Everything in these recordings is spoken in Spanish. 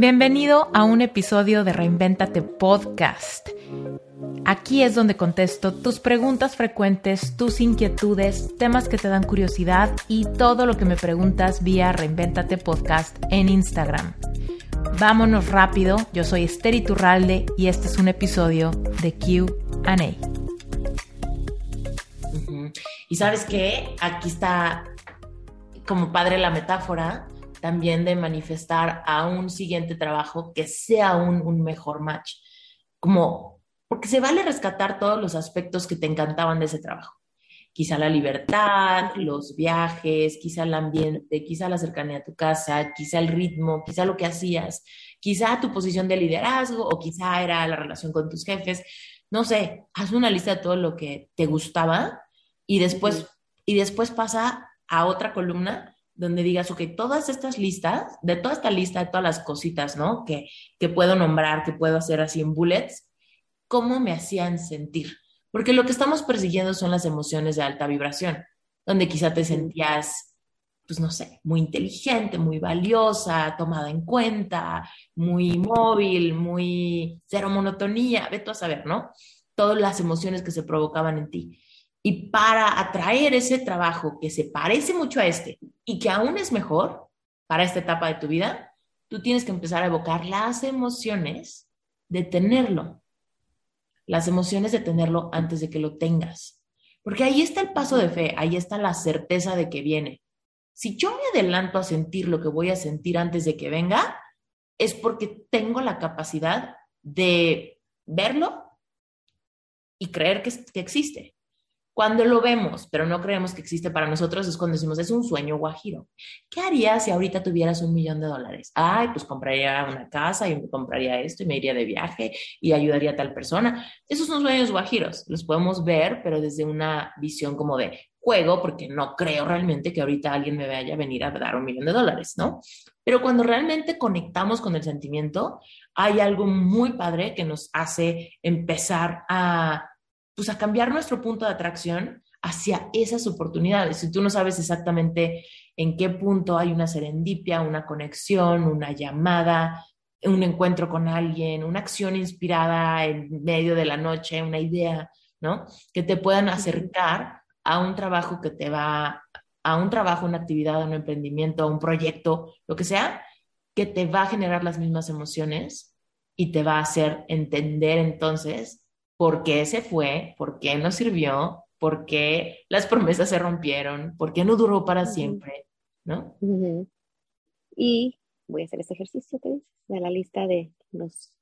Bienvenido a un episodio de Reinventate Podcast. Aquí es donde contesto tus preguntas frecuentes, tus inquietudes, temas que te dan curiosidad y todo lo que me preguntas vía Reinventate Podcast en Instagram. Vámonos rápido, yo soy Esther Iturralde y este es un episodio de QA. Y sabes qué, aquí está como padre la metáfora también de manifestar a un siguiente trabajo que sea un, un mejor match. Como, porque se vale rescatar todos los aspectos que te encantaban de ese trabajo. Quizá la libertad, los viajes, quizá el ambiente, quizá la cercanía a tu casa, quizá el ritmo, quizá lo que hacías, quizá tu posición de liderazgo o quizá era la relación con tus jefes. No sé, haz una lista de todo lo que te gustaba y después, y después pasa a otra columna donde digas, ok, todas estas listas, de toda esta lista, de todas las cositas, ¿no? Que, que puedo nombrar, que puedo hacer así en bullets, ¿cómo me hacían sentir? Porque lo que estamos persiguiendo son las emociones de alta vibración, donde quizá te sentías, pues no sé, muy inteligente, muy valiosa, tomada en cuenta, muy móvil, muy cero monotonía, ve tú a saber, ¿no? Todas las emociones que se provocaban en ti. Y para atraer ese trabajo que se parece mucho a este y que aún es mejor para esta etapa de tu vida, tú tienes que empezar a evocar las emociones de tenerlo. Las emociones de tenerlo antes de que lo tengas. Porque ahí está el paso de fe, ahí está la certeza de que viene. Si yo me adelanto a sentir lo que voy a sentir antes de que venga, es porque tengo la capacidad de verlo y creer que, que existe. Cuando lo vemos, pero no creemos que existe para nosotros, es cuando decimos, es un sueño guajiro. ¿Qué harías si ahorita tuvieras un millón de dólares? Ay, pues compraría una casa y compraría esto y me iría de viaje y ayudaría a tal persona. Esos son sueños guajiros, los podemos ver, pero desde una visión como de juego, porque no creo realmente que ahorita alguien me vaya a venir a dar un millón de dólares, ¿no? Pero cuando realmente conectamos con el sentimiento, hay algo muy padre que nos hace empezar a pues a cambiar nuestro punto de atracción hacia esas oportunidades. Si tú no sabes exactamente en qué punto hay una serendipia, una conexión, una llamada, un encuentro con alguien, una acción inspirada en medio de la noche, una idea, ¿no? Que te puedan acercar a un trabajo que te va, a un trabajo, una actividad, un emprendimiento, un proyecto, lo que sea, que te va a generar las mismas emociones y te va a hacer entender entonces por qué se fue, por qué no sirvió, por qué las promesas se rompieron, por qué no duró para siempre, ¿no? Y voy a hacer este ejercicio que dices, de la lista de los,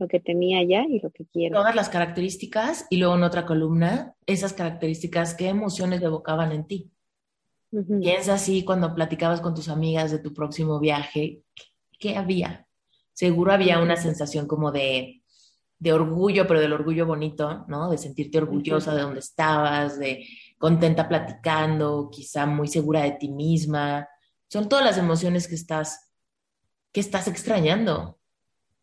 lo que tenía ya y lo que quiero. Todas las características y luego en otra columna, esas características, ¿qué emociones evocaban en ti? Piensa así cuando platicabas con tus amigas de tu próximo viaje, ¿qué había? Seguro había una sensación como de de orgullo, pero del orgullo bonito, ¿no? De sentirte orgullosa de donde estabas, de contenta platicando, quizá muy segura de ti misma. Son todas las emociones que estás, que estás extrañando.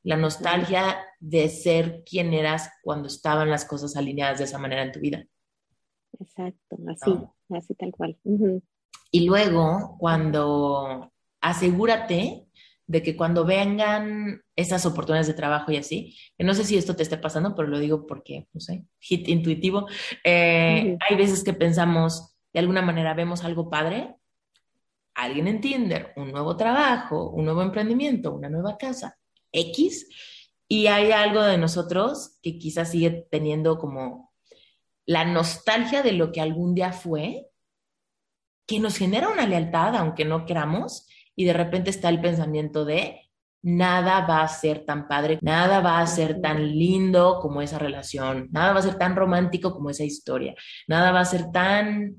La nostalgia de ser quien eras cuando estaban las cosas alineadas de esa manera en tu vida. Exacto, así, así tal cual. Y luego, cuando asegúrate de que cuando vengan esas oportunidades de trabajo y así, que no sé si esto te esté pasando, pero lo digo porque, no sé, hit intuitivo, eh, hay veces que pensamos, de alguna manera vemos algo padre, alguien en Tinder, un nuevo trabajo, un nuevo emprendimiento, una nueva casa, X, y hay algo de nosotros que quizás sigue teniendo como la nostalgia de lo que algún día fue, que nos genera una lealtad, aunque no queramos, y de repente está el pensamiento de nada va a ser tan padre, nada va a ser tan lindo como esa relación, nada va a ser tan romántico como esa historia, nada va a ser tan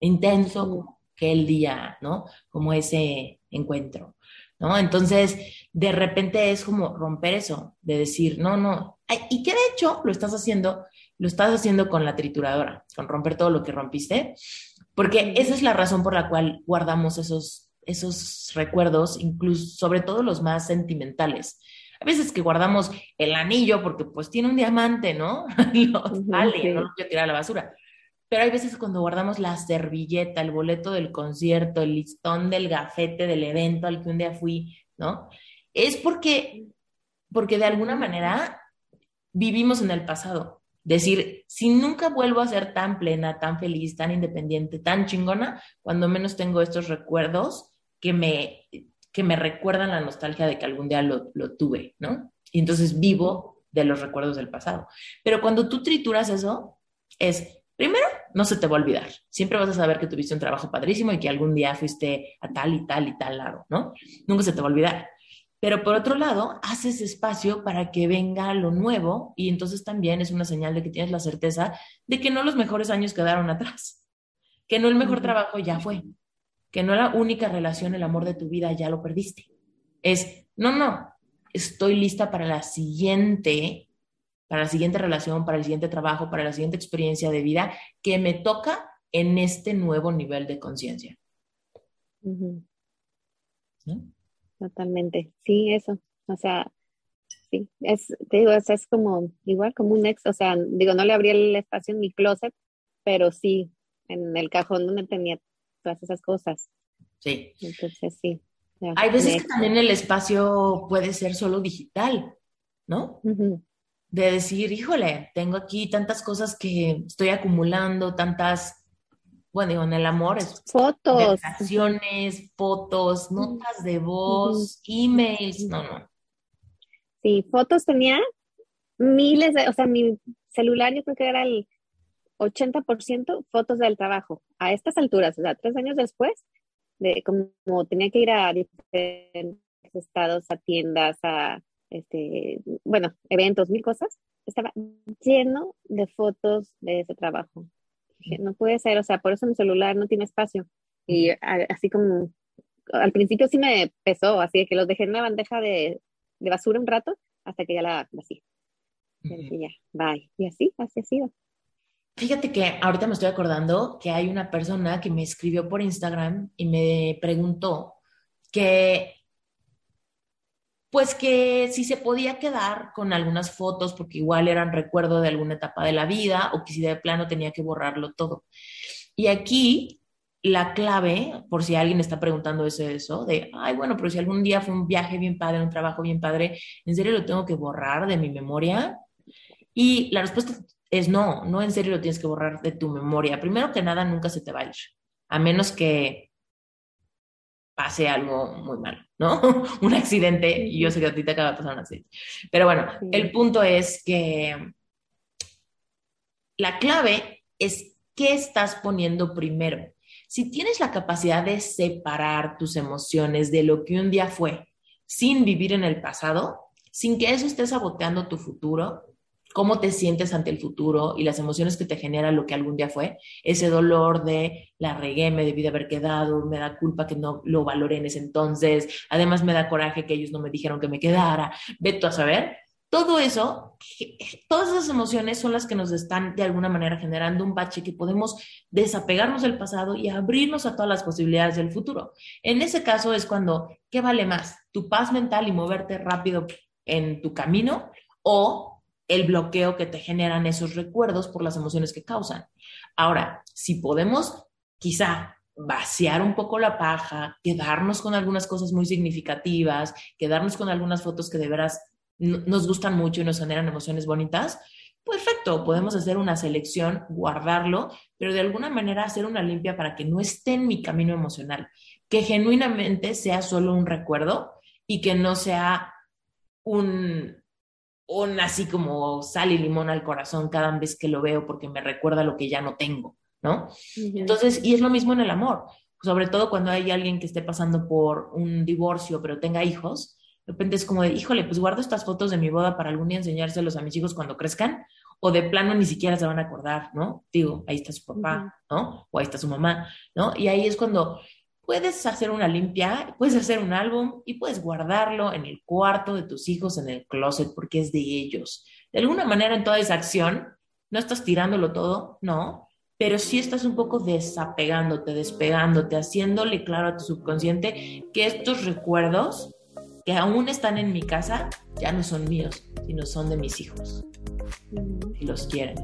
intenso como el día, ¿no? Como ese encuentro, ¿no? Entonces, de repente es como romper eso, de decir, no, no, y que de hecho lo estás haciendo, lo estás haciendo con la trituradora, con romper todo lo que rompiste, porque esa es la razón por la cual guardamos esos esos recuerdos, incluso sobre todo los más sentimentales. A veces que guardamos el anillo porque pues tiene un diamante, ¿no? vale, no lo quiero tirar a la basura. Pero hay veces cuando guardamos la servilleta, el boleto del concierto, el listón del gafete del evento al que un día fui, ¿no? es porque, porque de alguna manera vivimos en el pasado. Decir, si nunca vuelvo a ser tan plena, tan feliz, tan independiente, tan chingona, cuando menos tengo estos recuerdos que me, que me recuerdan la nostalgia de que algún día lo, lo tuve, ¿no? Y entonces vivo de los recuerdos del pasado. Pero cuando tú trituras eso, es, primero, no se te va a olvidar. Siempre vas a saber que tuviste un trabajo padrísimo y que algún día fuiste a tal y tal y tal lado, ¿no? Nunca se te va a olvidar. Pero por otro lado, haces espacio para que venga lo nuevo y entonces también es una señal de que tienes la certeza de que no los mejores años quedaron atrás, que no el mejor trabajo ya fue, que no la única relación, el amor de tu vida ya lo perdiste. Es, no, no, estoy lista para la siguiente, para la siguiente relación, para el siguiente trabajo, para la siguiente experiencia de vida que me toca en este nuevo nivel de conciencia. Totalmente, sí, eso. O sea, sí, es, te digo, es, es como igual como un ex, o sea, digo, no le abrí el espacio en mi closet, pero sí, en el cajón donde tenía todas esas cosas. Sí. Entonces, sí. Hay veces que también el espacio puede ser solo digital, ¿no? De decir, híjole, tengo aquí tantas cosas que estoy acumulando, tantas, bueno, digo, en el amor es fotos, fotos, notas de voz, emails, no, no. Sí, fotos tenía miles de, o sea, mi celular yo creo que era el 80% fotos del trabajo. A estas alturas, o sea, tres años después, de como tenía que ir a diferentes estados, a tiendas, a este, bueno, eventos, mil cosas, estaba lleno de fotos de ese trabajo. no puede ser, o sea, por eso mi celular no tiene espacio. Y así como al principio sí me pesó, así que los dejé en una bandeja de, de basura un rato hasta que ya la vací. Y ya, bye. Y así, así ha sido. Fíjate que ahorita me estoy acordando que hay una persona que me escribió por Instagram y me preguntó que, pues que si se podía quedar con algunas fotos porque igual eran recuerdo de alguna etapa de la vida o que si de plano tenía que borrarlo todo. Y aquí la clave, por si alguien está preguntando eso, eso, de, ay, bueno, pero si algún día fue un viaje bien padre, un trabajo bien padre, ¿en serio lo tengo que borrar de mi memoria? Y la respuesta es no, no en serio lo tienes que borrar de tu memoria. Primero que nada, nunca se te va a ir, a menos que pase algo muy malo, ¿no? un accidente, y yo sé que a ti te acaba de pasar un accidente. Pero bueno, el punto es que la clave es qué estás poniendo primero. Si tienes la capacidad de separar tus emociones de lo que un día fue, sin vivir en el pasado, sin que eso esté saboteando tu futuro, cómo te sientes ante el futuro y las emociones que te genera lo que algún día fue, ese dolor de la regué, me debí de haber quedado, me da culpa que no lo valoré en ese entonces, además me da coraje que ellos no me dijeron que me quedara, veto a saber. Todo eso, todas esas emociones son las que nos están de alguna manera generando un bache que podemos desapegarnos del pasado y abrirnos a todas las posibilidades del futuro. En ese caso es cuando, ¿qué vale más? ¿Tu paz mental y moverte rápido en tu camino o el bloqueo que te generan esos recuerdos por las emociones que causan. Ahora, si podemos quizá vaciar un poco la paja, quedarnos con algunas cosas muy significativas, quedarnos con algunas fotos que de veras nos gustan mucho y nos generan emociones bonitas, perfecto, podemos hacer una selección, guardarlo, pero de alguna manera hacer una limpia para que no esté en mi camino emocional, que genuinamente sea solo un recuerdo y que no sea un, un así como sal y limón al corazón cada vez que lo veo porque me recuerda lo que ya no tengo, ¿no? Entonces, y es lo mismo en el amor, sobre todo cuando hay alguien que esté pasando por un divorcio pero tenga hijos, de repente es como de, híjole, pues guardo estas fotos de mi boda para algún día enseñárselos a mis hijos cuando crezcan, o de plano ni siquiera se van a acordar, ¿no? Digo, ahí está su papá, ¿no? O ahí está su mamá, ¿no? Y ahí es cuando puedes hacer una limpia, puedes hacer un álbum y puedes guardarlo en el cuarto de tus hijos, en el closet, porque es de ellos. De alguna manera en toda esa acción, no estás tirándolo todo, no, pero sí estás un poco desapegándote, despegándote, haciéndole claro a tu subconsciente que estos recuerdos que aún están en mi casa ya no son míos, sino son de mis hijos. Si los quieren.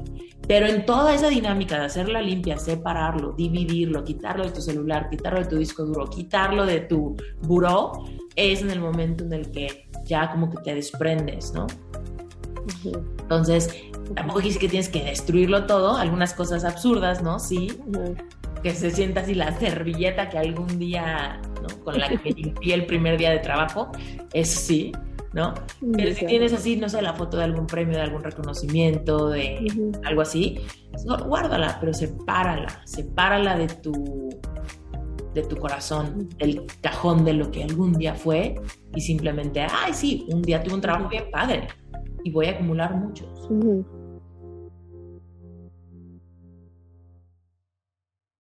Pero en toda esa dinámica de hacer la limpia, separarlo, dividirlo, quitarlo de tu celular, quitarlo de tu disco duro, quitarlo de tu buró, es en el momento en el que ya como que te desprendes, ¿no? Entonces, tampoco dice que tienes que destruirlo todo, algunas cosas absurdas, ¿no? Sí, que se sienta así la servilleta que algún día, ¿no? Con la que me limpié el primer día de trabajo, eso sí, ¿no? Pero si tienes así, no sé, la foto de algún premio, de algún reconocimiento, de algo así, guárdala, pero sepárala, sepárala de tu de tu corazón, del cajón de lo que algún día fue y simplemente, ay, sí, un día tuve un trabajo bien padre y voy a acumular muchos.